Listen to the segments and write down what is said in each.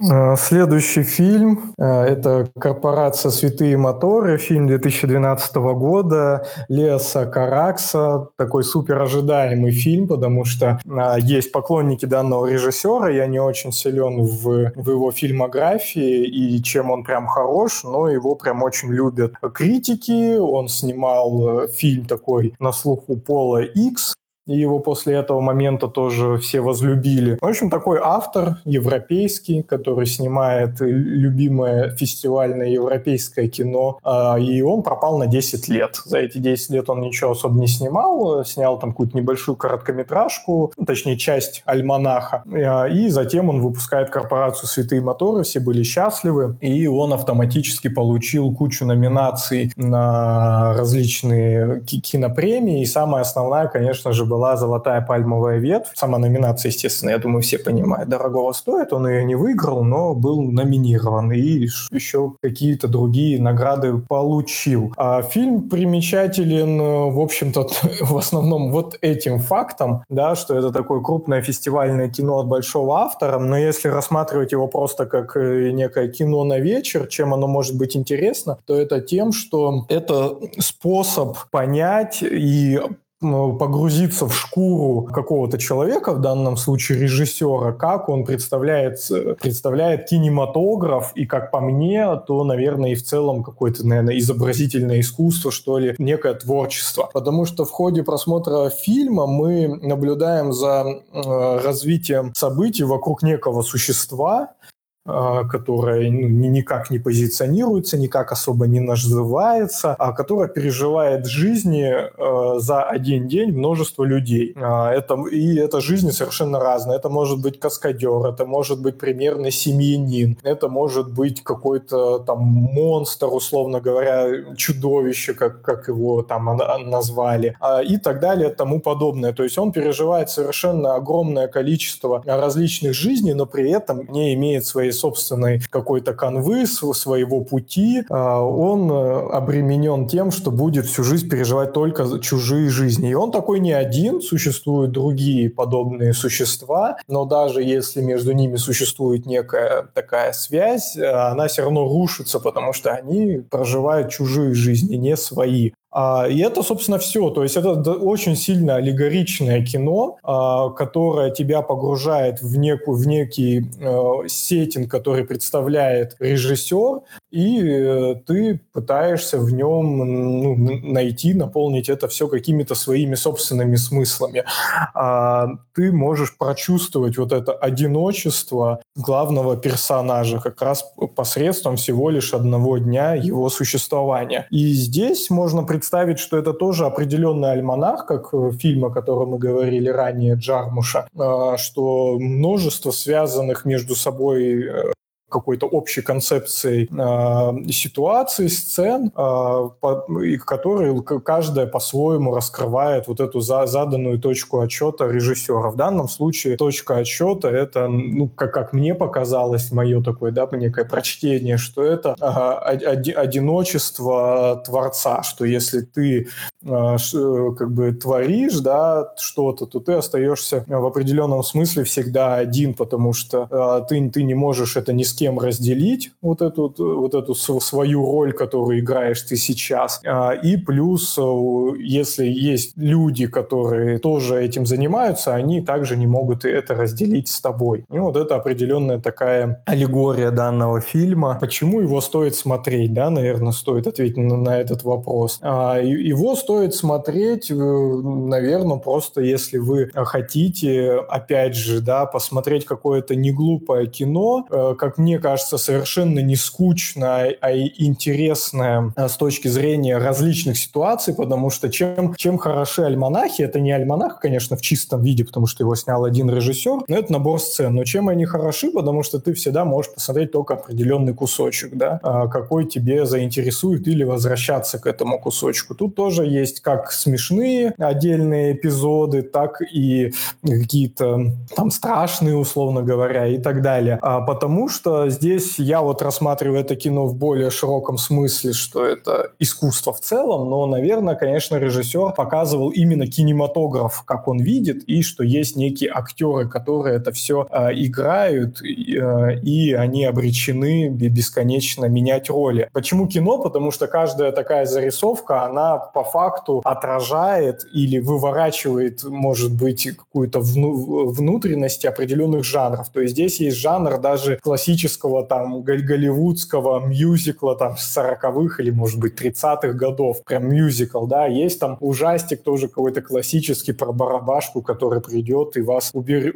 Э, следующий фильм э, – это «Корпорация «Святые моторы», фильм 2012 года Леса Каракса. Такой супер ожидаемый фильм, потому что э, есть поклонники данного режиссера. Я не очень силен в, в его фильмографии и чем он прям хорош, но его прям очень любят критики. Он снимал фильм такой на слуху Пола X, и его после этого момента тоже все возлюбили. В общем, такой автор европейский, который снимает любимое фестивальное европейское кино, а, и он пропал на 10 лет. За эти 10 лет он ничего особо не снимал, снял там какую-то небольшую короткометражку, точнее, часть альманаха, а, и затем он выпускает корпорацию «Святые моторы», все были счастливы, и он автоматически получил кучу номинаций на различные кинопремии, и самая основная, конечно же, была «Золотая пальмовая ветвь». Сама номинация, естественно, я думаю, все понимают, дорогого стоит. Он ее не выиграл, но был номинирован и еще какие-то другие награды получил. А фильм примечателен, в общем-то, в основном вот этим фактом, да, что это такое крупное фестивальное кино от большого автора, но если рассматривать его просто как э, некое кино на вечер, чем оно может быть интересно, то это тем, что это способ понять и погрузиться в шкуру какого-то человека, в данном случае режиссера, как он представляет, представляет кинематограф, и как по мне, то, наверное, и в целом какое-то, наверное, изобразительное искусство, что ли, некое творчество. Потому что в ходе просмотра фильма мы наблюдаем за э, развитием событий вокруг некого существа, которая ну, никак не позиционируется, никак особо не называется, а которая переживает жизни э, за один день множество людей. А, это, и эта жизнь совершенно разная. Это может быть каскадер, это может быть примерно семьянин, это может быть какой-то там монстр, условно говоря, чудовище, как, как его там назвали, а, и так далее, тому подобное. То есть он переживает совершенно огромное количество различных жизней, но при этом не имеет своей собственной какой-то канвы, своего пути, а, он э, обременен тем, что будет всю жизнь переживать только чужие жизни. И он такой не один, существуют другие подобные существа, но даже если между ними существует некая такая связь, э, она все равно рушится, потому что они проживают чужие жизни, не свои. А, и это, собственно, все. То есть это очень сильно аллегоричное кино, а, которое тебя погружает в, некую, в некий э, сеттинг, который представляет режиссер, и э, ты пытаешься в нем ну, найти, наполнить это все какими-то своими собственными смыслами. А, ты можешь прочувствовать вот это одиночество главного персонажа как раз посредством всего лишь одного дня его существования. И здесь можно представить представить, что это тоже определенный альманах, как фильм, о котором мы говорили ранее, Джармуша, а, что множество связанных между собой э, какой-то общей концепцией э, ситуации, сцен, э, по, и которые каждая по-своему раскрывает вот эту за, заданную точку отчета режиссера. В данном случае точка отчета это, ну, как, как мне показалось, мое такое, да, некое прочтение, что это э, оди, одиночество творца, что если ты э, как бы творишь, да, что-то, то ты остаешься в определенном смысле всегда один, потому что э, ты, ты не можешь это ни с кем разделить вот эту, вот эту свою роль, которую играешь ты сейчас. А, и плюс, э, если есть люди, которые тоже этим занимаются, они также не могут это разделить с тобой. И вот это определенная такая аллегория данного фильма. Почему его стоит смотреть, да, наверное, стоит ответить на, на этот вопрос. А, его стоит смотреть, э, наверное, просто если вы хотите, опять же, да, посмотреть какое-то неглупое кино, э, как мне кажется, кажется совершенно не скучно, а и интересно а, с точки зрения различных ситуаций, потому что чем, чем хороши альманахи, это не альманах, конечно, в чистом виде, потому что его снял один режиссер, но это набор сцен. Но чем они хороши, потому что ты всегда можешь посмотреть только определенный кусочек, да, а, какой тебе заинтересует или возвращаться к этому кусочку. Тут тоже есть как смешные отдельные эпизоды, так и какие-то там страшные, условно говоря, и так далее. А потому что здесь я вот рассматриваю это кино в более широком смысле, что это искусство в целом, но, наверное, конечно, режиссер показывал именно кинематограф, как он видит, и что есть некие актеры, которые это все э, играют, э, и они обречены бесконечно менять роли. Почему кино? Потому что каждая такая зарисовка, она по факту отражает или выворачивает, может быть, какую-то вну внутренность определенных жанров. То есть здесь есть жанр даже классического там голливудского мюзикла там с 40-х или, может быть, 30-х годов. Прям мюзикл, да. Есть там ужастик тоже какой-то классический про барабашку, который придет и вас убер...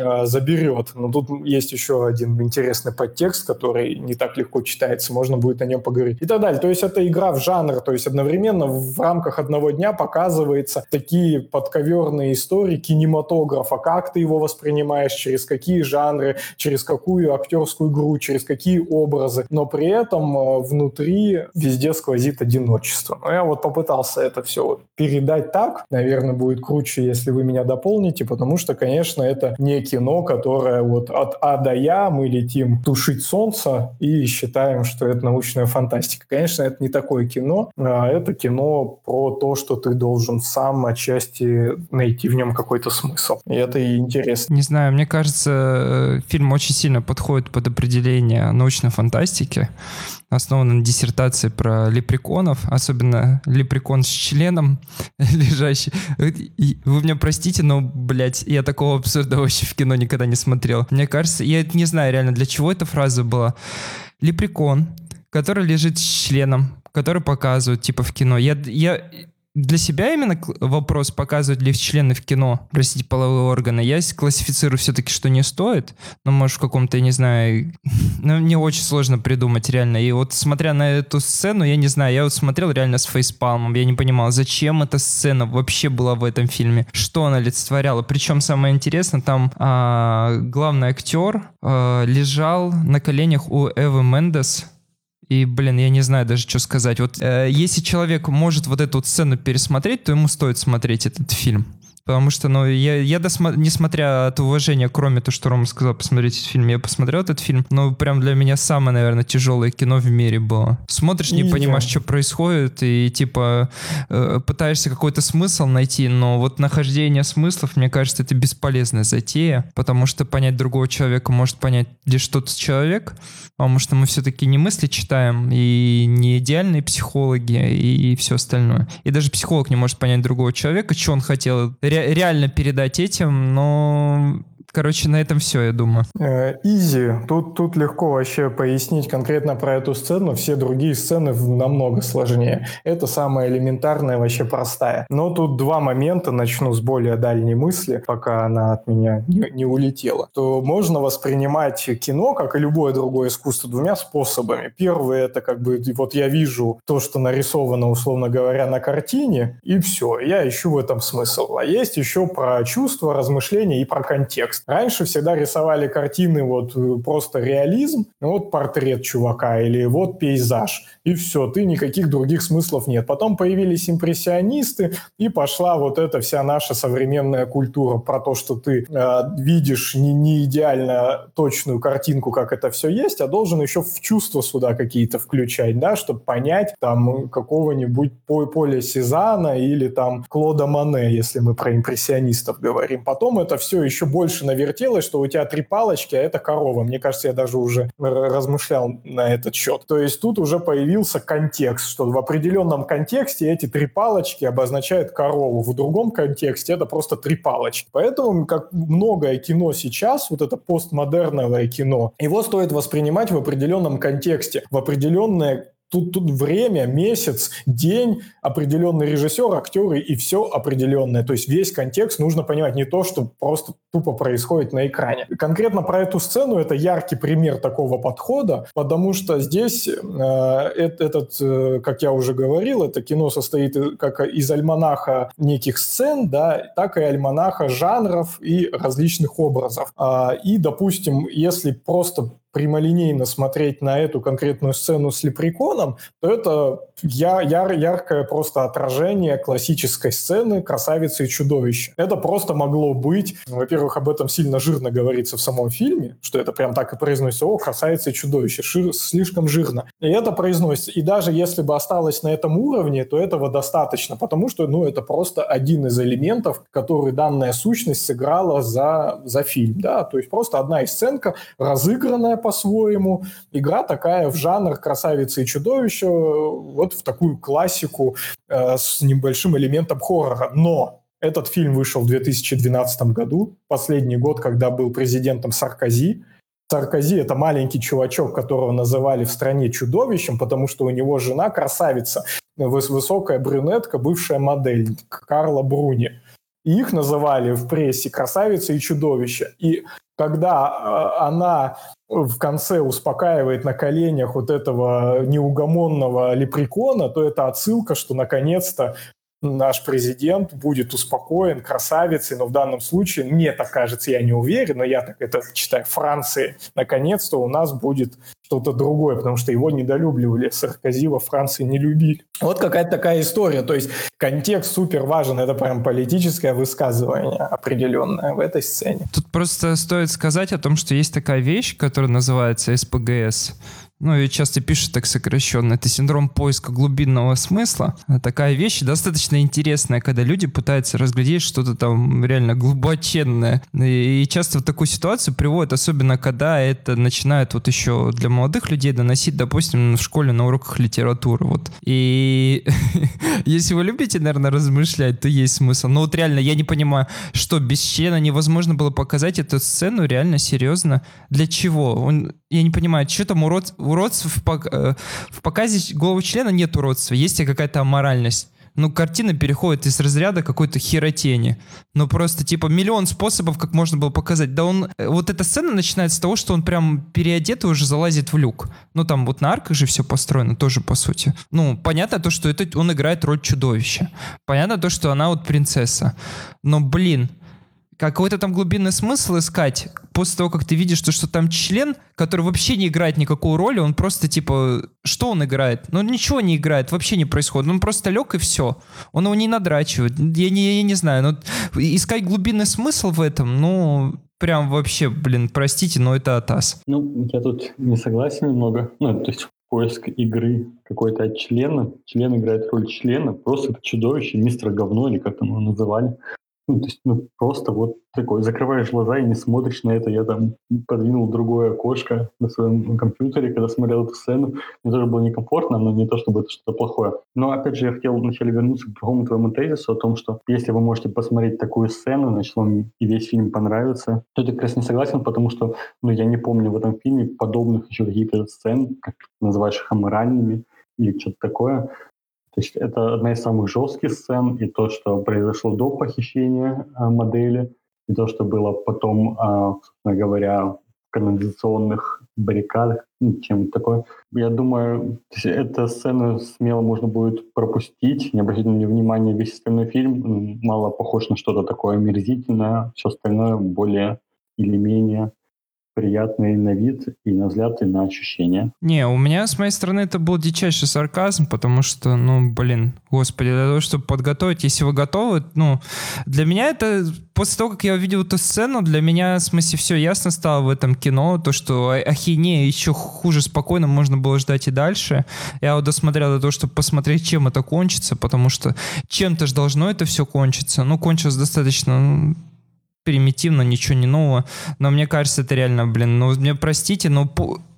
А, заберет. Но тут есть еще один интересный подтекст, который не так легко читается, можно будет о нем поговорить. И так далее. То есть это игра в жанр, то есть одновременно в рамках одного дня показывается такие подковерные истории кинематографа, как ты его воспринимаешь, через какие жанры, через какую актерскую игру, через какие образы, но при этом э, внутри везде сквозит одиночество. Но я вот попытался это все вот передать так, наверное, будет круче, если вы меня дополните, потому что, конечно, это не кино, которое вот от А до Я мы летим тушить солнце и считаем, что это научная фантастика. Конечно, это не такое кино, а это кино про то, что ты должен сам отчасти найти в нем какой-то смысл. И это и интересно. Не знаю, мне кажется, э, фильм очень сильно подходит под определение научной фантастики, основан на диссертации про лепреконов, особенно лепрекон с членом лежащий. Вы меня простите, но, блядь, я такого абсурда вообще в кино никогда не смотрел. Мне кажется, я не знаю реально, для чего эта фраза была. Лепрекон, который лежит с членом, который показывают, типа, в кино. Я, я, для себя именно вопрос, показывать ли члены в кино, простите, половые органы, я классифицирую все-таки, что не стоит, но, может, в каком-то, я не знаю, ну, мне очень сложно придумать реально. И вот смотря на эту сцену, я не знаю, я вот смотрел реально с фейспалмом, я не понимал, зачем эта сцена вообще была в этом фильме, что она олицетворяла. Причем самое интересное, там а, главный актер а, лежал на коленях у Эвы Мендес, и, блин, я не знаю даже, что сказать. Вот э, если человек может вот эту вот сцену пересмотреть, то ему стоит смотреть этот фильм. Потому что, ну, я, я досма... несмотря от уважения, кроме того, что Рома сказал, посмотреть этот фильм, я посмотрел этот фильм, но прям для меня самое, наверное, тяжелое кино в мире было. Смотришь, не и понимаешь, я. что происходит, и, типа, э, пытаешься какой-то смысл найти, но вот нахождение смыслов, мне кажется, это бесполезная затея, потому что понять другого человека может понять лишь тот человек, потому что мы все-таки не мысли читаем, и не идеальные психологи, и, и все остальное. И даже психолог не может понять другого человека, что он хотел ре- реально передать этим, но Короче, на этом все, я думаю. Э, изи. Тут, тут легко вообще пояснить конкретно про эту сцену. Все другие сцены намного сложнее. Это самая элементарная, вообще простая. Но тут два момента. Начну с более дальней мысли, пока она от меня не, не улетела. То можно воспринимать кино, как и любое другое искусство, двумя способами. Первый – это как бы вот я вижу то, что нарисовано, условно говоря, на картине, и все. Я ищу в этом смысл. А есть еще про чувства, размышления и про контекст. Раньше всегда рисовали картины вот э, просто реализм, вот портрет чувака или вот пейзаж, и все, ты никаких других смыслов нет. Потом появились импрессионисты, и пошла вот эта вся наша современная культура про то, что ты э, видишь не, не идеально точную картинку, как это все есть, а должен еще в чувства сюда какие-то включать, да, чтобы понять там какого-нибудь Поля Сезана или там Клода Мане, если мы про импрессионистов говорим. Потом это все еще больше на навертелось, что у тебя три палочки, а это корова. Мне кажется, я даже уже размышлял на этот счет. То есть тут уже появился контекст, что в определенном контексте эти три палочки обозначают корову, в другом контексте это просто три палочки. Поэтому, как многое кино сейчас, вот это постмодерновое кино, его стоит воспринимать в определенном контексте, в определенное Тут, тут время, месяц, день, определенный режиссер, актеры и все определенное. То есть весь контекст нужно понимать, не то, что просто тупо происходит на экране. Конкретно про эту сцену это яркий пример такого подхода, потому что здесь э, этот, э, как я уже говорил, это кино состоит как из альманаха неких сцен, да, так и альманаха жанров и различных образов. А, и, допустим, если просто прямолинейно смотреть на эту конкретную сцену с Лепреконом, то это я, яр, яркое просто отражение классической сцены «Красавицы и чудовища». Это просто могло быть, во-первых, об этом сильно жирно говорится в самом фильме, что это прям так и произносится, о, «Красавица и чудовище», Шир, слишком жирно. И это произносится. И даже если бы осталось на этом уровне, то этого достаточно, потому что, ну, это просто один из элементов, который данная сущность сыграла за, за фильм, да, то есть просто одна из сценка, разыгранная по-своему, игра такая в жанр «Красавица и чудовище», вот в такую классику э, с небольшим элементом хоррора. Но этот фильм вышел в 2012 году, последний год, когда был президентом Саркози. Саркози – это маленький чувачок, которого называли в стране чудовищем, потому что у него жена красавица, высокая брюнетка, бывшая модель Карла Бруни. И их называли в прессе красавица и чудовище. И когда э, она в конце успокаивает на коленях вот этого неугомонного лепрекона, то это отсылка, что наконец-то наш президент будет успокоен, красавицей, но в данном случае, мне так кажется, я не уверен, но я так это читаю, Франции, наконец-то у нас будет что-то другое, потому что его недолюбливали, Саркози во Франции не любили. Вот какая-то такая история, то есть контекст супер важен, это прям политическое высказывание определенное в этой сцене. Тут просто стоит сказать о том, что есть такая вещь, которая называется СПГС, ну и часто пишут так сокращенно, это синдром поиска глубинного смысла. Такая вещь достаточно интересная, когда люди пытаются разглядеть что-то там реально глубоченное. И часто в такую ситуацию приводят, особенно когда это начинает вот еще для молодых людей доносить, допустим, в школе на уроках литературы. Вот. И если вы любите, наверное, размышлять, то есть смысл. Но вот реально я не понимаю, что без члена невозможно было показать эту сцену реально серьезно. Для чего? Он, я не понимаю, что там урод уродств в, пок э, в показе голого члена нет уродства, есть какая-то аморальность. Ну, картина переходит из разряда какой-то херотени. Ну, просто, типа, миллион способов, как можно было показать. Да он... Э, вот эта сцена начинается с того, что он прям переодет и уже залазит в люк. Ну, там вот на арках же все построено тоже, по сути. Ну, понятно то, что это он играет роль чудовища. Понятно то, что она вот принцесса. Но, блин, какой-то там глубинный смысл искать после того, как ты видишь, что, что там член, который вообще не играет никакую роль, он просто типа, что он играет? Ну ничего не играет, вообще не происходит, он просто лег и все. Он его не надрачивает, я не, я не знаю, но искать глубинный смысл в этом, ну, прям вообще, блин, простите, но это атас. Ну, я тут не согласен немного, ну, то есть поиск игры какой-то от члена. Член играет роль члена, просто это чудовище, мистер говно, или как там его называли. Ну, то есть, ну, просто вот такой, закрываешь глаза и не смотришь на это. Я там подвинул другое окошко на своем компьютере, когда смотрел эту сцену. Мне тоже было некомфортно, но не то, чтобы это что-то плохое. Но, опять же, я хотел вначале вернуться к другому твоему тезису о том, что если вы можете посмотреть такую сцену, значит, вам и весь фильм понравится, то я как раз не согласен, потому что, ну, я не помню в этом фильме подобных еще каких-то сцен, как называешь их аморальными, или что-то такое. То есть это одна из самых жестких сцен, и то, что произошло до похищения а, модели, и то, что было потом, а, собственно говоря, в канализационных баррикадах, ну, чем такое. Я думаю, эту сцену смело можно будет пропустить, не обратить на нее внимания. Весь остальной фильм мало похож на что-то такое омерзительное, все остальное более или менее приятный на вид и на взгляд, и на ощущения. Не, у меня с моей стороны это был дичайший сарказм, потому что, ну, блин, господи, для того, чтобы подготовить, если вы готовы, ну, для меня это, после того, как я увидел эту сцену, для меня, в смысле, все ясно стало в этом кино, то, что ахинея еще хуже спокойно можно было ждать и дальше. Я вот досмотрел до того, чтобы посмотреть, чем это кончится, потому что чем-то же должно это все кончиться. Ну, кончилось достаточно ну, примитивно, ничего не нового. Но мне кажется, это реально, блин, ну, мне простите, но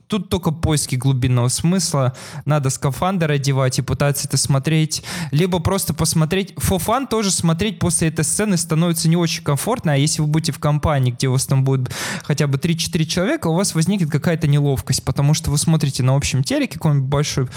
Тут только поиски глубинного смысла. Надо скафандр одевать и пытаться это смотреть. Либо просто посмотреть. Фофан тоже смотреть после этой сцены становится не очень комфортно. А если вы будете в компании, где у вас там будет хотя бы 3-4 человека, у вас возникнет какая-то неловкость, потому что вы смотрите на общем телеке, какой-нибудь большой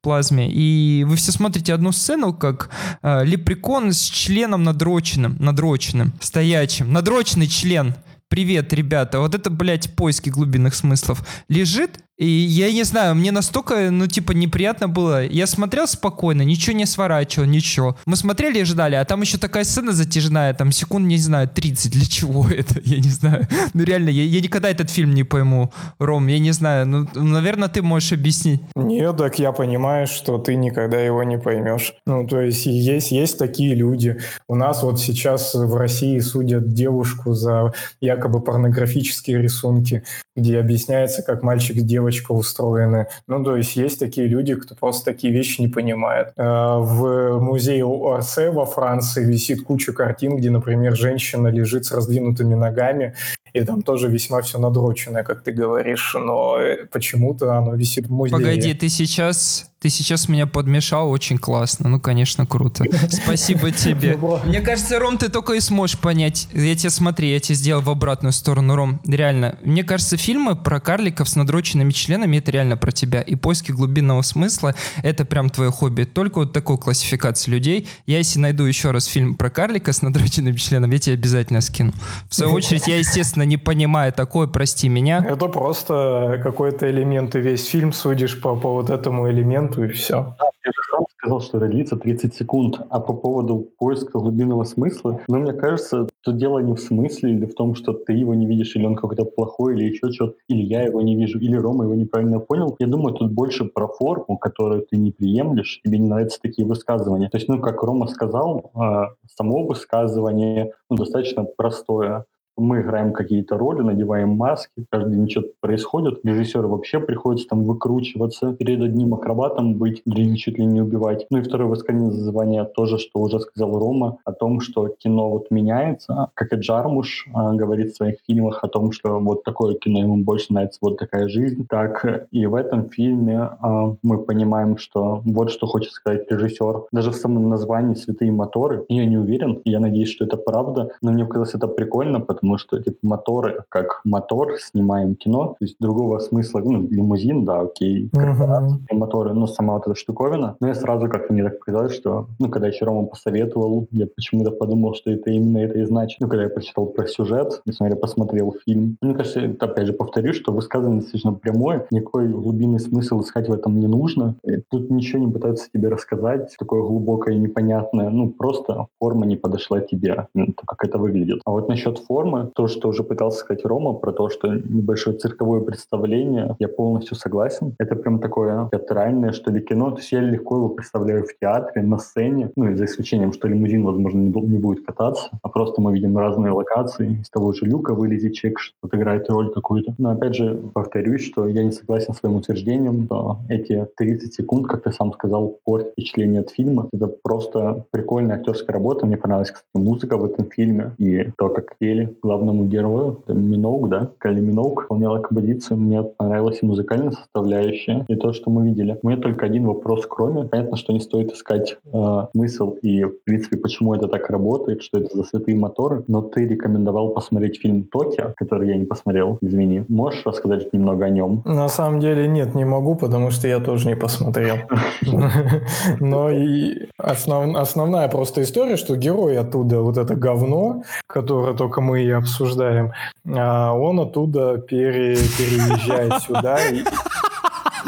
плазме, и вы все смотрите одну сцену, как э, лепрекон с членом надроченным, надроченным, стоячим. Надроченный член. Привет, ребята. Вот это, блядь, поиски глубинных смыслов. Лежит И я не знаю, мне настолько, ну, типа, неприятно было. Я смотрел спокойно, ничего не сворачивал, ничего. Мы смотрели и ждали, а там еще такая сцена затяжная, там секунд, не знаю, 30. Для чего это? Я не знаю. Ну, реально, я, я никогда этот фильм не пойму. Ром, я не знаю. Ну, наверное, ты можешь объяснить. Нет, так я понимаю, что ты никогда его не поймешь. Ну, то есть есть, есть такие люди. У нас вот сейчас в России судят девушку за якобы порнографические рисунки, где объясняется, как мальчик с девочкой девочка устроены. Ну, то есть есть такие люди, кто просто такие вещи не понимает. Э, в музее Орсе во Франции висит куча картин, где, например, женщина лежит с раздвинутыми ногами, и там тоже весьма все надроченное, как ты говоришь, но э, почему-то оно висит в музее. Погоди, ты сейчас ты сейчас меня подмешал очень классно. Ну, конечно, круто. Спасибо тебе. Мне кажется, Ром, ты только и сможешь понять. Я тебе смотри, я тебе сделал в обратную сторону, Ром. Реально. Мне кажется, фильмы про карликов с надроченными членами это реально про тебя. И поиски глубинного смысла это прям твое хобби. Только вот такой классификации людей. Я если найду еще раз фильм про карлика с надроченными членами, я тебе обязательно скину. В свою очередь, я, естественно, не понимаю такое, прости меня. Это просто какой-то элемент, и весь фильм судишь по, по вот этому элементу моменту, и все. Да, я же сказал, что длится 30 секунд. А по поводу поиска глубинного смысла, ну, мне кажется, то дело не в смысле или в том, что ты его не видишь, или он какой-то плохой, или еще что-то, или я его не вижу, или Рома его неправильно понял. Я думаю, тут больше про форму, которую ты не приемлешь, тебе не нравятся такие высказывания. То есть, ну, как Рома сказал, а, само высказывание ну, достаточно простое мы играем какие-то роли, надеваем маски, каждый день что-то происходит. Режиссеру вообще приходится там выкручиваться, перед одним акробатом быть, другим чуть ли не убивать. Ну и второе высказывание тоже, что уже сказал Рома, о том, что кино вот меняется, как и Джармуш а, говорит в своих фильмах о том, что вот такое кино ему больше нравится, вот такая жизнь. Так и в этом фильме а, мы понимаем, что вот что хочет сказать режиссер. Даже в самом названии «Святые моторы» я не уверен, я надеюсь, что это правда, но мне казалось это прикольно, потому потому что типа, моторы, как мотор, снимаем кино, то есть другого смысла, ну, лимузин, да, окей, uh-huh. моторы, но сама вот эта штуковина. Но я сразу как-то мне так показалось, что, ну, когда еще Рома посоветовал, я почему-то подумал, что это именно это и значит. Ну, когда я прочитал про сюжет, несмотря посмотрел фильм, мне кажется, это, опять же, повторюсь, что высказывание достаточно прямое, никакой глубинный смысл искать в этом не нужно. И тут ничего не пытаются тебе рассказать, такое глубокое и непонятное, ну, просто форма не подошла тебе, ну, как это выглядит. А вот насчет формы, То, что уже пытался сказать Рома, про то, что небольшое цирковое представление, я полностью согласен. Это прям такое театральное, что ли, кино. То есть я легко его представляю в театре, на сцене, ну, и за исключением, что лимузин, возможно, не, будет кататься, а просто мы видим разные локации. Из того же люка вылезет человек, что-то играет роль какую-то. Но опять же, повторюсь, что я не согласен с своим утверждением, что эти 30 секунд, как ты сам сказал, портят впечатление от фильма. Это просто прикольная актерская работа. Мне понравилась, кстати, музыка в этом фильме и то, как пели главному герою, это Миноук, да, Кали Миноук, выполняла композицию, мне понравилась и музыкальная составляющая, и то, что мы видели. У меня только один вопрос кроме. Понятно, что не стоит искать э, смысл и, в принципе, почему это так работает, что это за святые моторы, но ты рекомендовал посмотреть фильм «Токио», который я не посмотрел, извини. Можешь рассказать немного о нем? На самом деле нет, не могу, потому что я тоже не посмотрел. Но и основная просто история, что герой оттуда вот это говно, которое только мы и обсуждаем, а он оттуда пере, переезжает сюда и,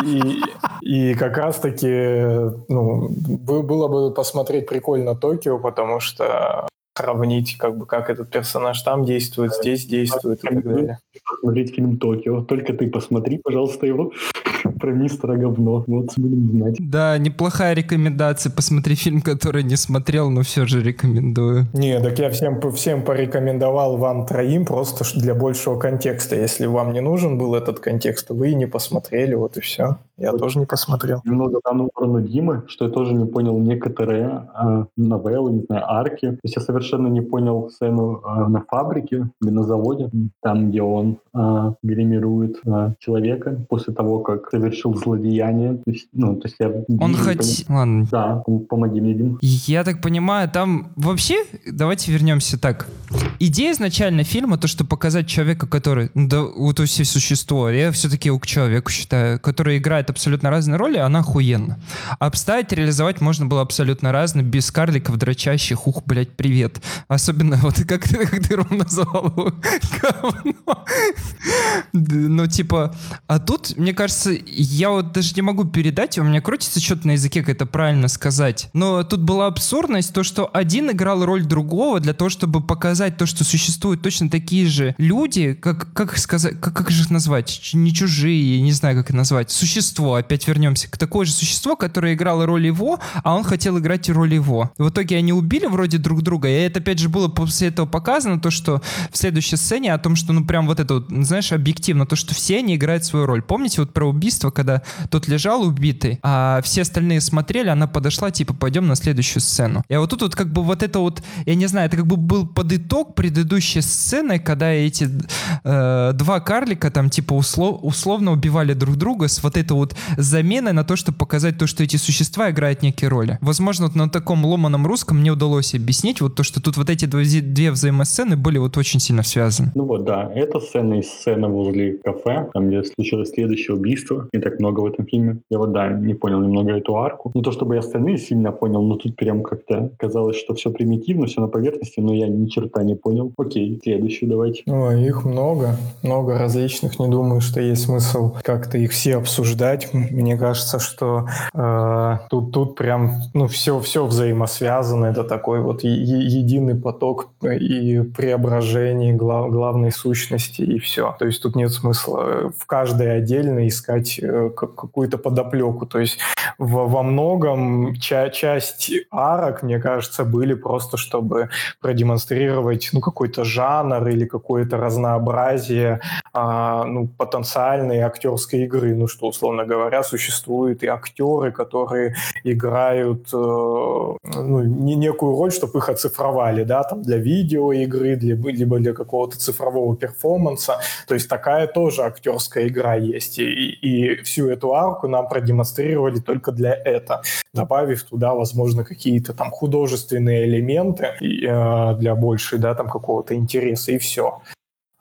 и, и как раз-таки ну, было бы посмотреть прикольно Токио, потому что сравнить, как бы, как этот персонаж там действует, здесь действует и так далее. Посмотреть фильм «Токио». Только ты посмотри, пожалуйста, его про мистера говно. Вот будем знать. Да, неплохая рекомендация. Посмотри фильм, который не смотрел, но все же рекомендую. Не, так я всем, всем порекомендовал вам троим просто для большего контекста. Если вам не нужен был этот контекст, то вы и не посмотрели, вот и все. Я вот. тоже не посмотрел. Немного там сторону Димы, что я тоже не понял некоторые э, новеллы, не знаю, арки. То есть я совершенно не понял сцену э, на фабрике или на заводе, там, где он э, гримирует э, человека после того, как совершил злодеяние. То есть, ну, то есть я... Он хоть... Ладно. Да, помоги мне, Дим. Я так понимаю, там вообще... Давайте вернемся так. идея изначально фильма, то, что показать человека, который, да, вот все существо, я все-таки к человеку считаю, который играет абсолютно разные роли, она охуенна. Обставить, реализовать можно было абсолютно разно, без карликов дрочащих, ух, блядь, привет. Особенно, вот как ты, как ты Ром назвал его, говно. Ну, типа, а тут, мне кажется, я вот даже не могу передать, у меня крутится что-то на языке, как это правильно сказать. Но тут была абсурдность, то, что один играл роль другого для того, чтобы показать то, что существуют точно такие же люди, как, как сказать, как, как же их назвать? Не чужие, не знаю, как это назвать. Существо, опять вернемся к такое же существо, которое играло роль его, а он хотел играть роль его. В итоге они убили вроде друг друга, и это опять же было после этого показано, то, что в следующей сцене о том, что ну прям вот это вот, знаешь, объективно, то, что все они играют свою роль. Помните вот про убийство, когда тот лежал убитый, а все остальные смотрели, она подошла, типа, пойдем на следующую сцену. И вот тут вот как бы вот это вот, я не знаю, это как бы был под итог предыдущей сцены, когда эти э, два карлика там типа услов, условно убивали друг друга с вот этой вот заменой на то, чтобы показать то, что эти существа играют некие роли. Возможно, вот на таком ломаном русском мне удалось объяснить вот то, что тут вот эти две, две взаимосцены были вот очень сильно связаны. Ну вот, да, эта сцена и сцена возле кафе, там где случилось следующее убийство, так много в этом фильме. Я вот, да, не понял немного эту арку. Не то чтобы я остальные сильно понял, но тут прям как-то казалось, что все примитивно, все на поверхности, но я ни черта не понял. Окей, следующий давайте. Ой, их много, много различных. Не думаю, что есть смысл как-то их все обсуждать. Мне кажется, что э, тут, тут прям ну, все, все взаимосвязано. Это такой вот единый поток и преображение глав, главной сущности и все. То есть тут нет смысла в каждой отдельно искать э, какую-то подоплеку. То есть во, во многом ча часть арок, мне кажется, были просто, чтобы продемонстрировать ну, какой-то жанр или какое-то разнообразие а, ну, потенциальной актерской игры. Ну что, условно говоря, существуют и актеры, которые играют э, ну, не некую роль, чтобы их оцифровали, да, там для видеоигры, для, либо для какого-то цифрового перформанса. То есть такая тоже актерская игра есть. И, и всю эту арку нам продемонстрировали только для этого, добавив туда, возможно, какие-то там художественные элементы э, для большей, да, там какого-то интереса, и все.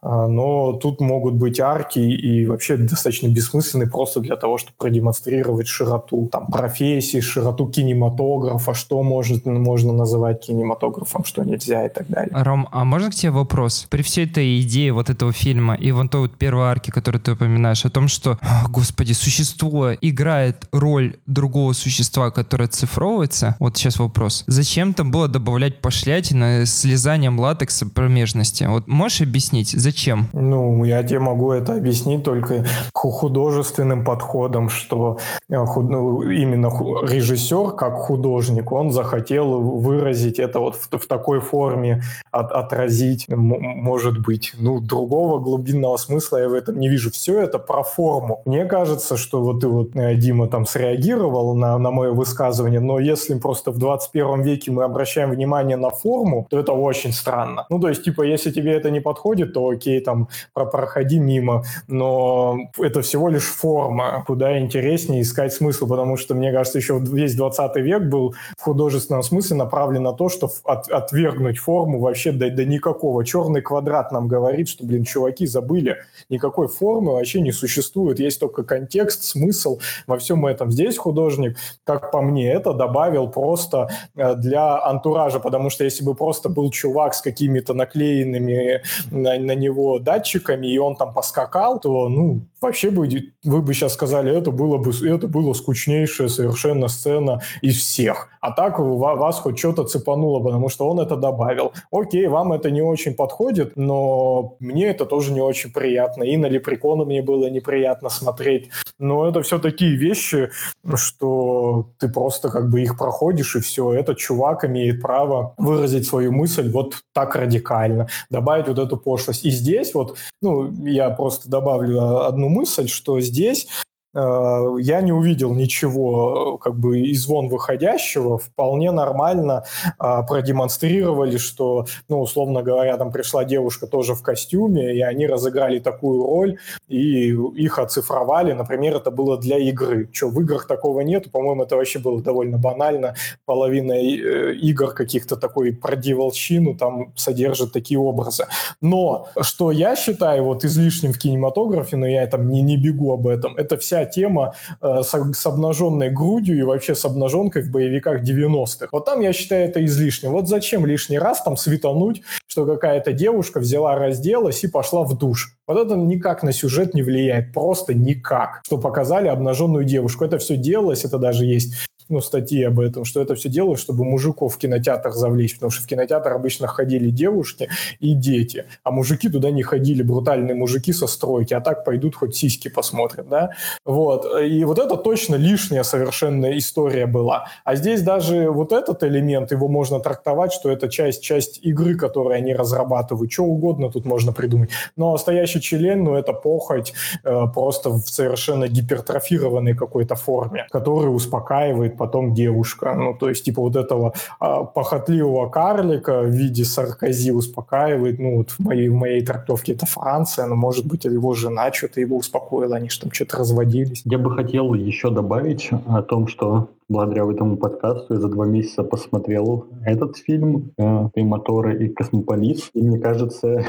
А, но тут могут быть арки и вообще достаточно бессмысленные просто для того, чтобы продемонстрировать широту там, профессии, широту кинематографа, что может, можно называть кинематографом, что нельзя и так далее. Ром, а можно к тебе вопрос? При всей этой идее вот этого фильма и вон той вот первой арки, которую ты упоминаешь, о том, что, господи, существо играет роль другого существа, которое цифровывается, вот сейчас вопрос. Зачем там было добавлять пошлятина с слезанием латекса промежности? Вот можешь объяснить, Зачем? Ну, я тебе могу это объяснить только художественным подходом, что э, ну, именно режиссер, как художник, он захотел выразить это вот в, в такой форме, от, отразить, может быть. Ну, другого глубинного смысла я в этом не вижу. Все это про форму. Мне кажется, что вот ты вот, э, Дима, там среагировал на, на мое высказывание, но если просто в 21 веке мы обращаем внимание на форму, то это очень странно. Ну, то есть, типа, если тебе это не подходит, то окей, там, про проходи мимо, но это всего лишь форма, куда интереснее искать смысл, потому что, мне кажется, еще весь 20 век был в художественном смысле направлен на то, что от, отвергнуть форму вообще до, до никакого. Черный квадрат нам говорит, что, блин, чуваки забыли, никакой формы вообще не существует, есть только контекст, смысл во всем этом. Здесь художник, как по мне, это добавил просто э, для антуража, потому что если бы просто был чувак с какими-то наклеенными на, на него него датчиками, и он там поскакал, то, ну, вообще бы, вы бы сейчас сказали, это было бы, это было скучнейшая совершенно сцена из всех. А так вас хоть что-то цепануло, потому что он это добавил. Окей, вам это не очень подходит, но мне это тоже не очень приятно. И на Лепрекона мне было неприятно смотреть. Но это все такие вещи, что ты просто как бы их проходишь, и все. Этот чувак имеет право выразить свою мысль вот так радикально, добавить вот эту пошлость. И здесь. Вот, ну, я просто добавлю одну мысль, что здесь я не увидел ничего как бы из вон выходящего, вполне нормально э, продемонстрировали, что, ну, условно говоря, там пришла девушка тоже в костюме, и они разыграли такую роль, и их оцифровали, например, это было для игры. Что, в играх такого нет, по-моему, это вообще было довольно банально, половина э, игр каких-то такой про деволчину там содержит такие образы. Но, что я считаю вот излишним в кинематографе, но я там не, не бегу об этом, это вся тема э, с, с обнаженной грудью и вообще с обнаженкой в боевиках 90-х. Вот там я считаю это излишним. Вот зачем лишний раз там светануть, что какая-то девушка взяла, разделась и пошла в душ. Вот это никак на сюжет не влияет, просто никак. Что показали обнаженную девушку. Это все делалось, это даже есть ну, статьи об этом, что это все делают, чтобы мужиков в кинотеатр завлечь, потому что в кинотеатр обычно ходили девушки и дети, а мужики туда не ходили, брутальные мужики со стройки, а так пойдут хоть сиськи посмотрят, да, вот, и вот это точно лишняя совершенно история была, а здесь даже вот этот элемент, его можно трактовать, что это часть, часть игры, которую они разрабатывают, что угодно тут можно придумать, но стоящий член, ну, это похоть э, просто в совершенно гипертрофированной какой-то форме, который успокаивает потом девушка. Ну, то есть, типа, вот этого а, похотливого карлика в виде саркази успокаивает. Ну, вот в моей, в моей трактовке это Франция, но, может быть, его жена что-то его успокоила, они же там что-то разводились. Я бы хотел еще добавить о том, что благодаря этому подкасту я за два месяца посмотрел этот фильм э, «Ты моторы и космополис». И мне кажется,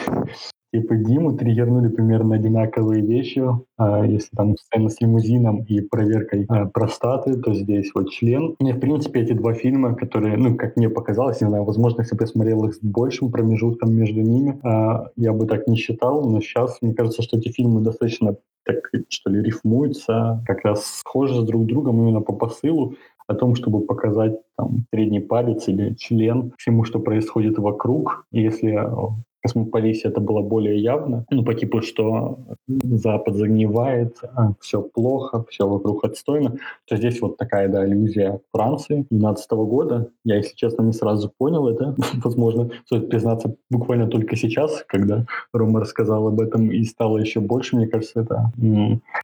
типа Диму триггернули примерно одинаковые вещи. А если там сцена с лимузином и проверкой а, простаты, то здесь вот член. Мне, в принципе, эти два фильма, которые, ну, как мне показалось, не знаю, возможно, если бы я смотрел их с большим промежутком между ними, а, я бы так не считал, но сейчас мне кажется, что эти фильмы достаточно так, что ли, рифмуются, как раз схожи друг другом именно по посылу о том, чтобы показать там, средний палец или член всему, что происходит вокруг. И если космополисе это было более явно. Ну, по типу, что Запад загнивает, а, все плохо, все вокруг отстойно. То здесь вот такая, да, иллюзия Франции 12 года. Я, если честно, не сразу понял это. Возможно, стоит признаться буквально только сейчас, когда Рома рассказал об этом и стало еще больше, мне кажется, это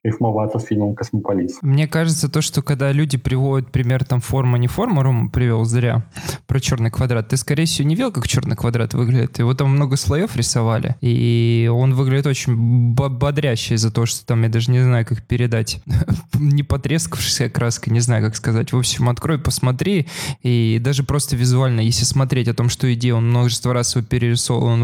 рифмоваться с фильмом «Космополис». Мне кажется, то, что когда люди приводят пример там форма, не форма, Рома привел зря про черный квадрат, ты, скорее всего, не видел, как черный квадрат выглядит. Его там много слоев рисовали, и он выглядит очень бодряще из-за того, что там, я даже не знаю, как передать, не потрескавшаяся краска, не знаю, как сказать. В общем, открой, посмотри, и даже просто визуально, если смотреть о том, что идея, он множество раз его перерисовал, он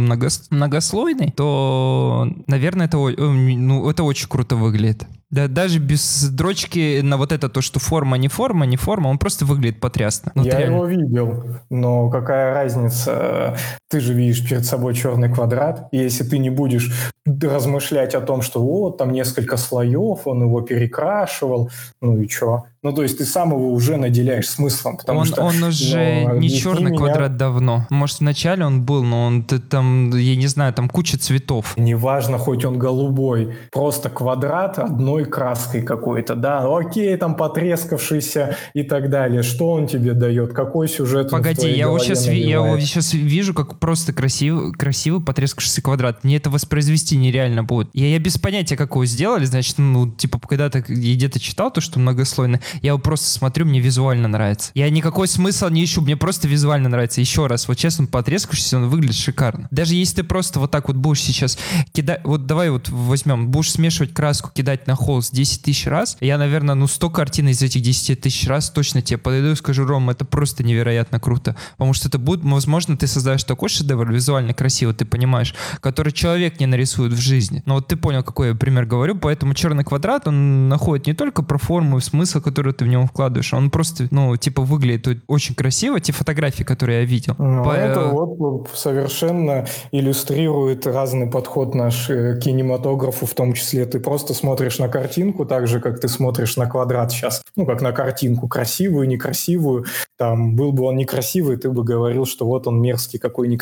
многослойный, то, наверное, это, ну, это очень круто выглядит. Да, даже без дрочки на вот это то, что форма не форма, не форма, он просто выглядит потрясно. Ну, Я реально... его видел, но какая разница? Ты же видишь перед собой черный квадрат, и если ты не будешь размышлять о том, что вот там несколько слоев, он его перекрашивал, ну и что? Ну, то есть ты сам его уже наделяешь смыслом, потому он, что... Он уже ну, не черный меня... квадрат давно. Может, вначале он был, но он там, я не знаю, там куча цветов. Неважно, хоть он голубой, просто квадрат одной краской какой-то, да, ну, окей, там потрескавшийся и так далее. Что он тебе дает? Какой сюжет Погоди, я вот сейчас, я вот сейчас вижу, как просто красивый, красивый потрескавшийся квадрат. Мне это воспроизвести нереально будет. Я, я без понятия, как его сделали, значит, ну, типа, когда-то где-то читал то, что многослойно, я его просто смотрю, мне визуально нравится. Я никакой смысл не ищу, мне просто визуально нравится. Еще раз, вот честно, потрескавшись, он выглядит шикарно. Даже если ты просто вот так вот будешь сейчас кидать, вот давай вот возьмем, будешь смешивать краску, кидать на холст 10 тысяч раз, я, наверное, ну 100 картин из этих 10 тысяч раз точно тебе подойду и скажу, Ром, это просто невероятно круто. Потому что это будет, возможно, ты создаешь такой шедевр визуально красивый, ты понимаешь, который человек не нарисует в жизни. Но вот ты понял, какой я пример говорю, поэтому черный квадрат, он находит не только про форму и смысл, который ты в него вкладываешь, он просто, ну, типа, выглядит очень красиво, те фотографии, которые я видел. Ну, По... Это вот совершенно иллюстрирует разный подход наш к кинематографу, в том числе ты просто смотришь на картинку так же, как ты смотришь на квадрат сейчас, ну, как на картинку, красивую, некрасивую, там, был бы он некрасивый, ты бы говорил, что вот он мерзкий, какой некрасивый,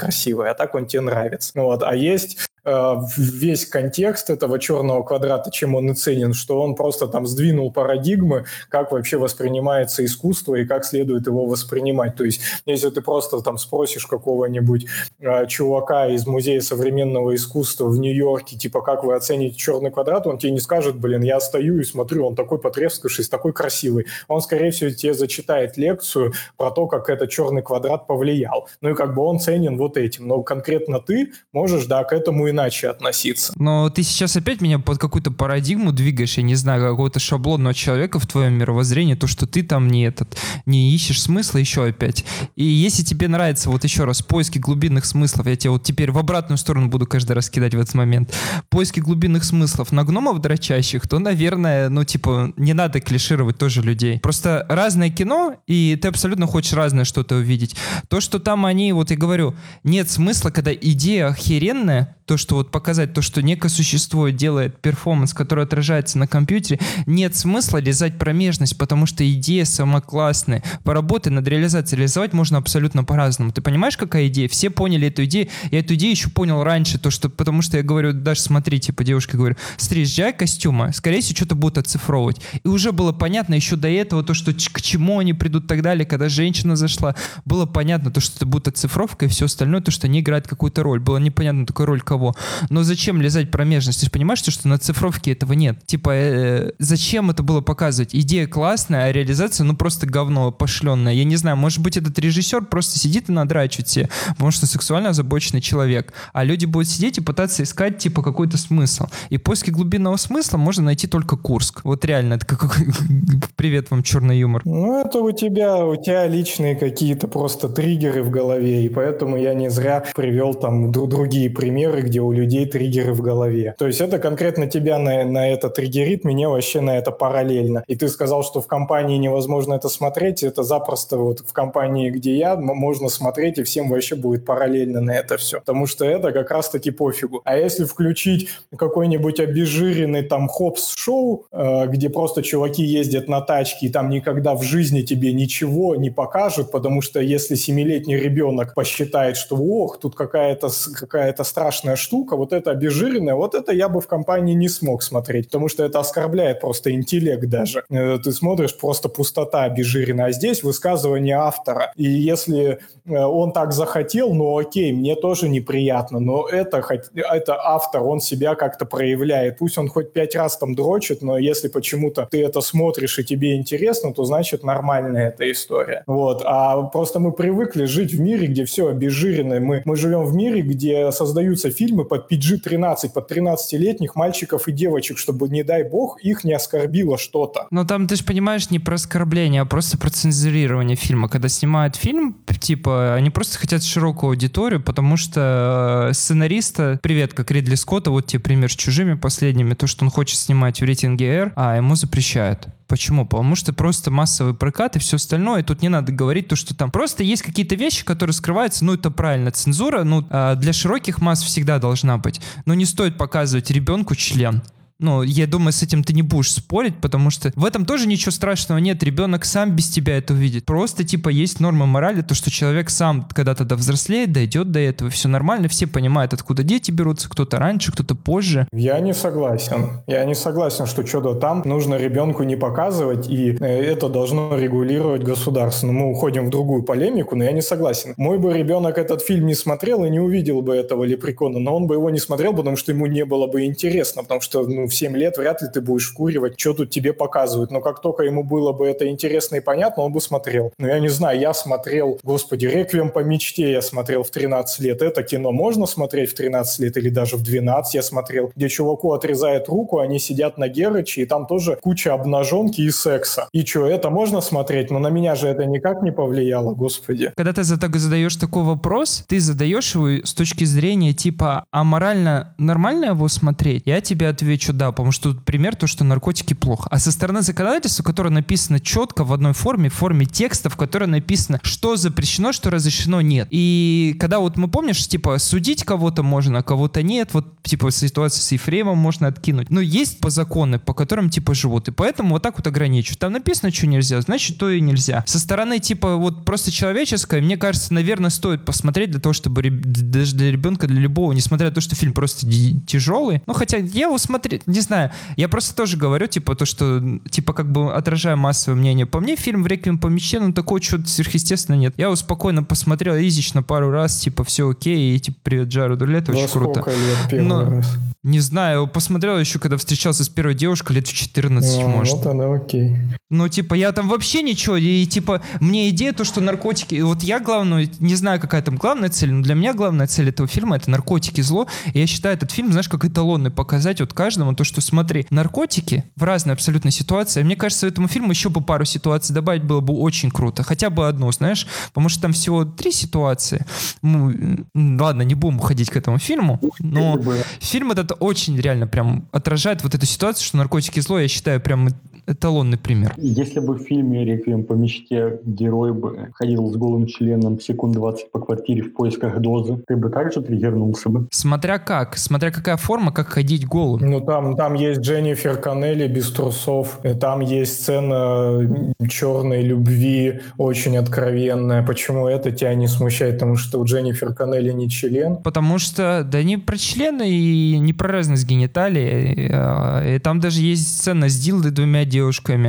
а так он тебе нравится. Ну, вот. А есть весь контекст этого черного квадрата, чем он и ценен, что он просто там сдвинул парадигмы, как вообще воспринимается искусство и как следует его воспринимать. То есть, если ты просто там спросишь какого-нибудь э, чувака из Музея современного искусства в Нью-Йорке, типа, как вы оцените черный квадрат, он тебе не скажет, блин, я стою и смотрю, он такой потрескавшийся, такой красивый. Он, скорее всего, тебе зачитает лекцию про то, как этот черный квадрат повлиял. Ну и как бы он ценен вот этим. Но конкретно ты можешь, да, к этому иначе относиться. Но ты сейчас опять меня под какую-то парадигму двигаешь, я не знаю, какого-то шаблонного человека в твоем мировоззрении, то, что ты там не этот, не ищешь смысла еще опять. И если тебе нравится, вот еще раз, поиски глубинных смыслов, я тебе вот теперь в обратную сторону буду каждый раз кидать в этот момент, поиски глубинных смыслов на гномов дрочащих, то, наверное, ну, типа, не надо клишировать тоже людей. Просто разное кино, и ты абсолютно хочешь разное что-то увидеть. То, что там они, вот я говорю, нет смысла, когда идея охеренная, то, что вот показать то, что некое существо делает перформанс, который отражается на компьютере, нет смысла лизать промежность, потому что идея сама классная. Поработай над реализацией. Реализовать можно абсолютно по-разному. Ты понимаешь, какая идея? Все поняли эту идею. Я эту идею еще понял раньше, то, что, потому что я говорю, даже смотри, типа девушке говорю, смотри, сжай костюма, скорее всего, что-то будут оцифровывать. И уже было понятно еще до этого, то, что к чему они придут и так далее, когда женщина зашла, было понятно, то, что это будет оцифровка и все остальное, то, что они играют какую-то роль. Было непонятно, такой роль кого Но зачем лизать промежность? Ты же понимаешь, что на цифровке этого нет? Типа, э, зачем это было показывать? Идея классная, а реализация, ну, просто говно пошленное. Я не знаю, может быть, этот режиссер просто сидит и надрачивает себе, потому что сексуально озабоченный человек. А люди будут сидеть и пытаться искать, типа, какой-то смысл. И поиски глубинного смысла можно найти только Курск. Вот реально, это как... Привет вам, черный юмор. Ну, это у тебя, у тебя личные какие-то просто триггеры в голове, и поэтому я не зря привел там другие примеры, где у людей триггеры в голове. То есть это конкретно тебя на, на это триггерит, мне вообще на это параллельно. И ты сказал, что в компании невозможно это смотреть, это запросто вот в компании, где я, можно смотреть, и всем вообще будет параллельно на это все. Потому что это как раз-таки пофигу. А если включить какой-нибудь обезжиренный там хопс-шоу, э, где просто чуваки ездят на тачке, и там никогда в жизни тебе ничего не покажут, потому что если семилетний ребенок посчитает, что ох, тут какая-то какая-то страшная штука, вот это обезжиренная, вот это я бы в компании не смог смотреть, потому что это оскорбляет просто интеллект даже. Э, ты смотришь, просто пустота обезжиренная, а здесь высказывание автора. И если э, он так захотел, ну окей, мне тоже неприятно, но это, это автор, он себя как-то проявляет. Пусть он хоть пять раз там дрочит, но если почему-то ты это смотришь и тебе интересно, то значит нормальная эта история. Вот. А просто мы привыкли жить в мире, где все обезжиренное. Мы, мы живем в мире, где создаются фильмы, фильмы под PG-13, под 13-летних мальчиков и девочек, чтобы, не дай бог, их не оскорбило что-то. Но там, ты же понимаешь, не про оскорбление, а просто про цензурирование фильма. Когда снимают фильм, типа, они просто хотят широкую аудиторию, потому что э, сценариста, привет, как Ридли Скотта, вот тебе пример с «Чужими» последними, то, что он хочет снимать в рейтинге R, а ему запрещают. Почему? Потому что просто массовый прокат и все остальное. И тут не надо говорить то, что там просто есть какие-то вещи, которые скрываются. Ну, это правильно. Цензура, ну, а, для широких масс всегда должна быть. Но не стоит показывать ребенку член. Ну, я думаю, с этим ты не будешь спорить, потому что в этом тоже ничего страшного нет. Ребенок сам без тебя это увидит. Просто, типа, есть норма морали, то, что человек сам, когда тогда взрослеет, дойдет до этого, все нормально, все понимают, откуда дети берутся, кто-то раньше, кто-то позже. Я не согласен. Я не согласен, что что-то там нужно ребенку не показывать, и э, это должно регулировать государство. Но мы уходим в другую полемику, но я не согласен. Мой бы ребенок этот фильм не смотрел и не увидел бы этого лепрекона, но он бы его не смотрел, потому что ему не было бы интересно, потому что, ну, в 7 лет вряд ли ты будешь вкуривать, что тут тебе показывают. Но как только ему было бы это интересно и понятно, он бы смотрел. Но я не знаю, я смотрел, господи, «Реквием по мечте» я смотрел в 13 лет. Это кино можно смотреть в 13 лет или даже в 12 я смотрел, где чуваку отрезает руку, они сидят на Герыче, и там тоже куча обнаженки и секса. И что, это можно смотреть? Но на меня же это никак не повлияло, господи. Когда ты задаешь такой вопрос, ты задаешь его с точки зрения типа, а морально нормально его смотреть? Я тебе отвечу, да, потому что тут пример то, что наркотики плохо. А со стороны законодательства, которое написано четко в одной форме, в форме текста, в которой написано, что запрещено, что разрешено, нет. И когда вот мы помнишь, типа, судить кого-то можно, а кого-то нет, вот, типа, ситуация с Ефремом можно откинуть. Но есть по законы, по которым, типа, живут. И поэтому вот так вот ограничивают. Там написано, что нельзя, значит, то и нельзя. Со стороны, типа, вот просто человеческое, мне кажется, наверное, стоит посмотреть для того, чтобы даже для ребенка, для любого, несмотря на то, что фильм просто тяжелый. Ну, хотя я его смотреть, не знаю, я просто тоже говорю, типа, то, что, типа, как бы отражаю массовое мнение. По мне, фильм «Реквием по мечте», ну, такого чего-то сверхъестественного нет. Я его спокойно посмотрел, изично пару раз, типа, все окей, и, типа, привет Джареду Лето, очень круто. лет Но, раз? Не знаю, посмотрел еще, когда встречался с первой девушкой лет в 14, а, может. Вот она, окей. Ну, типа, я там вообще ничего, и, типа, мне идея то, что наркотики... Вот я главную, не знаю, какая там главная цель, но для меня главная цель этого фильма — это наркотики, зло. И я считаю этот фильм, знаешь, как эталонный показать вот каждому то, что, смотри, наркотики в разной абсолютно ситуации. Мне кажется, этому фильму еще бы пару ситуаций добавить было бы очень круто. Хотя бы одну, знаешь, потому что там всего три ситуации. Ну, ладно, не будем уходить к этому фильму, но фильм этот очень реально прям отражает вот эту ситуацию, что наркотики зло, я считаю, прям эталонный пример. Если бы в фильме «Реквием по мечте» герой бы ходил с голым членом секунд 20 по квартире в поисках дозы, ты бы также триггернулся бы? Смотря как. Смотря какая форма, как ходить голым. Ну, там, там есть Дженнифер Канелли без трусов. И там есть сцена черной любви, очень откровенная. Почему это тебя не смущает? Потому что у Дженнифер Канелли не член? Потому что, да не про члены и не про разность гениталий. Э, и там даже есть сцена с Дилдой двумя девушками.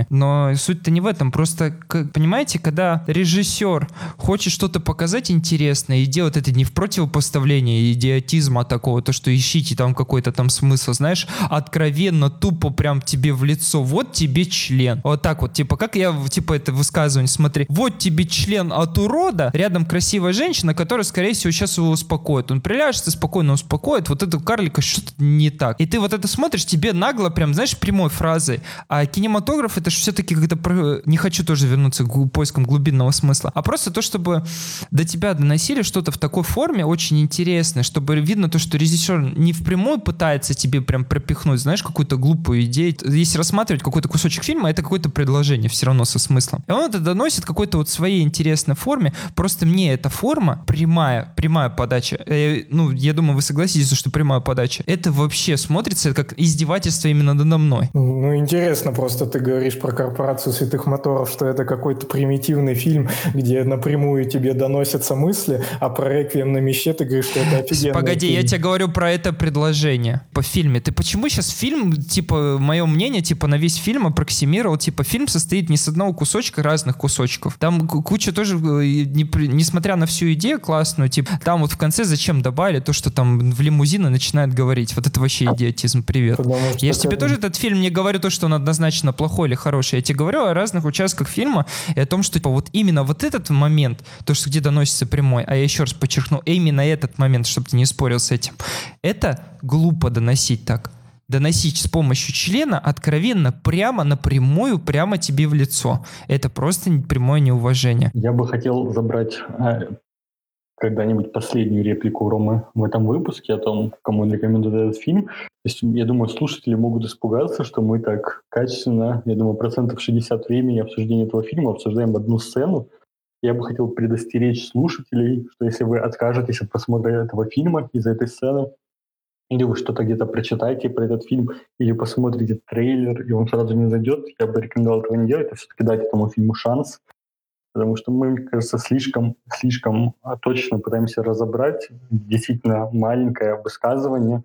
Но суть-то не в этом. Просто, понимаете, когда режиссер хочет что-то показать интересное и делает это не в противопоставлении идиотизма такого, то, что ищите там какой-то там смысл, знаешь, откровенно, тупо прям тебе в лицо. Вот тебе член. Вот так вот, типа, как я, типа, это высказывание, смотри, вот тебе член от урода, рядом красивая женщина, которая, скорее всего, сейчас его успокоит. Он приляжется, спокойно успокоит, вот это карлика что-то не так. И ты вот это смотришь, тебе нагло прям, знаешь, прямой фразой. А кинематограф кинематограф это же все-таки как-то не хочу тоже вернуться к поискам глубинного смысла, а просто то, чтобы до тебя доносили что-то в такой форме очень интересное, чтобы видно то, что режиссер не впрямую пытается тебе прям пропихнуть, знаешь, какую-то глупую идею. Если рассматривать какой-то кусочек фильма, это какое-то предложение все равно со смыслом. И он это доносит какой-то вот своей интересной форме. Просто мне эта форма, прямая, прямая подача, э, ну, я думаю, вы согласитесь, что прямая подача, это вообще смотрится как издевательство именно надо мной. Ну, интересно просто что ты говоришь про корпорацию святых моторов, что это какой-то примитивный фильм, где напрямую тебе доносятся мысли, а про реквием на мечте ты говоришь, что это офигенно. Погоди, фильм. я тебе говорю про это предложение по фильме. Ты почему сейчас фильм, типа, мое мнение, типа, на весь фильм аппроксимировал, типа, фильм состоит не с одного кусочка, разных кусочков. Там куча тоже, э, не, несмотря на всю идею классную, типа, там вот в конце зачем добавили то, что там в лимузины начинает говорить. Вот это вообще идиотизм, привет. Я же тебе тоже этот фильм не говорю то, что он однозначно именно плохой или хороший. Я тебе говорю о разных участках фильма и о том, что типа, вот именно вот этот момент, то, что где доносится прямой, а я еще раз подчеркну, именно этот момент, чтобы ты не спорил с этим, это глупо доносить так доносить с помощью члена откровенно, прямо, напрямую, прямо тебе в лицо. Это просто прямое неуважение. Я бы хотел забрать а, когда-нибудь последнюю реплику Ромы в этом выпуске о том, кому он рекомендует этот фильм. То есть, я думаю, слушатели могут испугаться, что мы так качественно, я думаю, процентов 60 времени обсуждения этого фильма обсуждаем одну сцену. Я бы хотел предостеречь слушателей, что если вы откажетесь от просмотра этого фильма из-за этой сцены, или вы что-то где-то прочитаете про этот фильм, или посмотрите трейлер, и он сразу не зайдет, я бы рекомендовал этого не делать, а все-таки дать этому фильму шанс, потому что мы, мне кажется, слишком, слишком точно пытаемся разобрать действительно маленькое высказывание,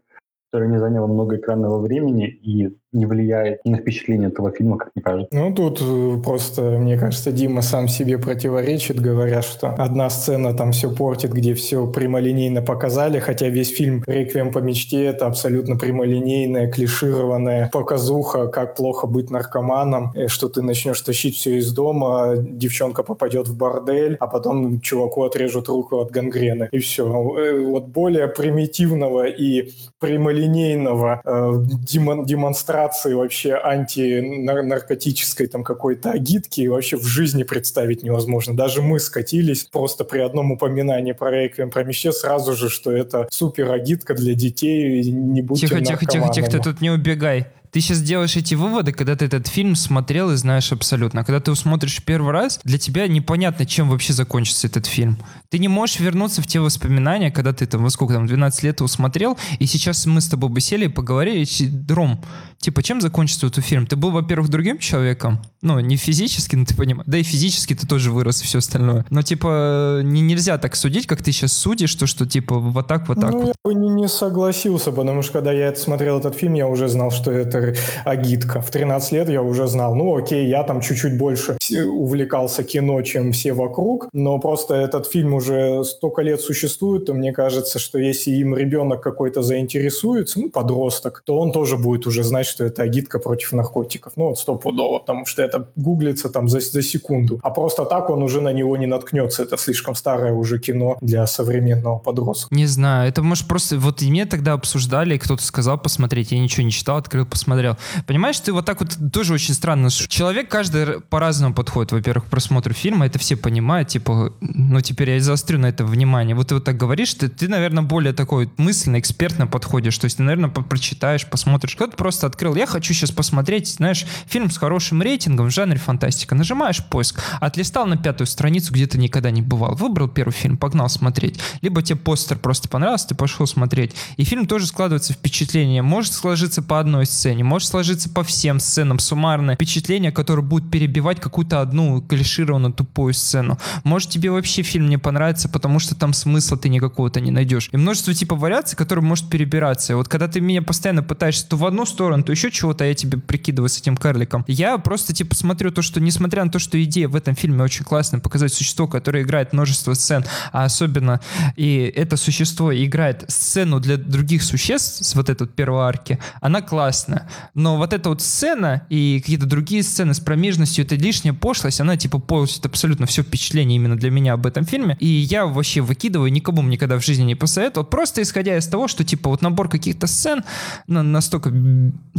которое не заняло много экранного времени и не влияет на впечатление этого фильма, как мне кажется. Ну, тут э, просто, мне кажется, Дима сам себе противоречит, говоря, что одна сцена там все портит, где все прямолинейно показали, хотя весь фильм «Реквием по мечте» — это абсолютно прямолинейная, клишированная показуха, как плохо быть наркоманом, э, что ты начнешь тащить все из дома, девчонка попадет в бордель, а потом чуваку отрежут руку от гангрены, и все. Э, вот более примитивного и прямолинейного э, демон демонстрации корпорации вообще антинаркотической там какой-то агитки вообще в жизни представить невозможно. Даже мы скатились просто при одном упоминании про Реквием про мечте сразу же, что это супер агитка для детей, не будьте Тихо, тихо, тихо, тихо, ты тут не убегай ты сейчас делаешь эти выводы, когда ты этот фильм смотрел и знаешь абсолютно. А когда ты его смотришь первый раз, для тебя непонятно, чем вообще закончится этот фильм. Ты не можешь вернуться в те воспоминания, когда ты там, во сколько там, 12 лет его смотрел, и сейчас мы с тобой бы сели и поговорили, Дром, типа, чем закончится этот фильм? Ты был, во-первых, другим человеком, ну, не физически, но ты понимаешь, да и физически ты тоже вырос и все остальное. Но, типа, не, нельзя так судить, как ты сейчас судишь, то, что, типа, вот так, вот так. Ну, вот. я бы не, не согласился, потому что, когда я смотрел этот фильм, я уже знал, что это агитка. В 13 лет я уже знал, ну, окей, я там чуть-чуть больше увлекался кино, чем все вокруг, но просто этот фильм уже столько лет существует, то мне кажется, что если им ребенок какой-то заинтересуется, ну, подросток, то он тоже будет уже знать, что это агитка против наркотиков. Ну, вот стопудово, потому что это гуглится там за, за секунду. А просто так он уже на него не наткнется. Это слишком старое уже кино для современного подростка. Не знаю, это может просто... Вот и мне тогда обсуждали, кто-то сказал посмотреть, я ничего не читал, открыл, посмотрел. Понимаешь, ты вот так вот тоже очень странно. Человек каждый по-разному подходит, во-первых, к просмотру фильма, это все понимают, типа, ну, теперь я заострю на это внимание. Вот ты вот так говоришь, ты, ты наверное, более такой мысленно, экспертно подходишь, то есть ты, наверное, прочитаешь, посмотришь. Кто-то просто открыл, я хочу сейчас посмотреть, знаешь, фильм с хорошим рейтингом в жанре фантастика. Нажимаешь поиск, отлистал на пятую страницу, где ты никогда не бывал, выбрал первый фильм, погнал смотреть. Либо тебе постер просто понравился, ты пошел смотреть. И фильм тоже складывается впечатление. Может сложиться по одной сцене, может сложиться по всем сценам суммарное впечатление, которое будет перебивать какую-то одну клишированную тупую сцену. Может тебе вообще фильм не понравится, потому что там смысла ты никакого-то не найдешь. И множество типа вариаций, которые может перебираться. И вот когда ты меня постоянно пытаешься то в одну сторону, то еще чего-то, я тебе прикидываю с этим карликом. Я просто, типа, смотрю то, что, несмотря на то, что идея в этом фильме очень классная, показать существо, которое играет множество сцен, а особенно и это существо играет сцену для других существ с вот этой первой арки, она классная. Но вот эта вот сцена и какие-то другие сцены с промежностью, это лишняя пошлость, она, типа, портит абсолютно все впечатление именно для меня об этом фильме. И я вообще выкидываю, никому никогда в жизни не посоветовал, просто исходя из того, что, типа, вот набор каких-то сцен настолько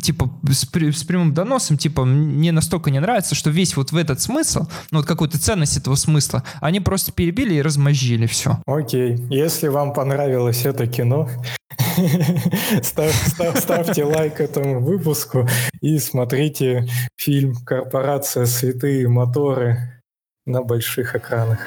типа, с, с прямым доносом, типа, мне настолько не нравится, что весь вот в этот смысл, ну, вот какую-то ценность этого смысла, они просто перебили и размозжили все. Окей. Если вам понравилось это кино, став, став, ставьте лайк этому выпуску и смотрите фильм «Корпорация. Святые моторы» на больших экранах.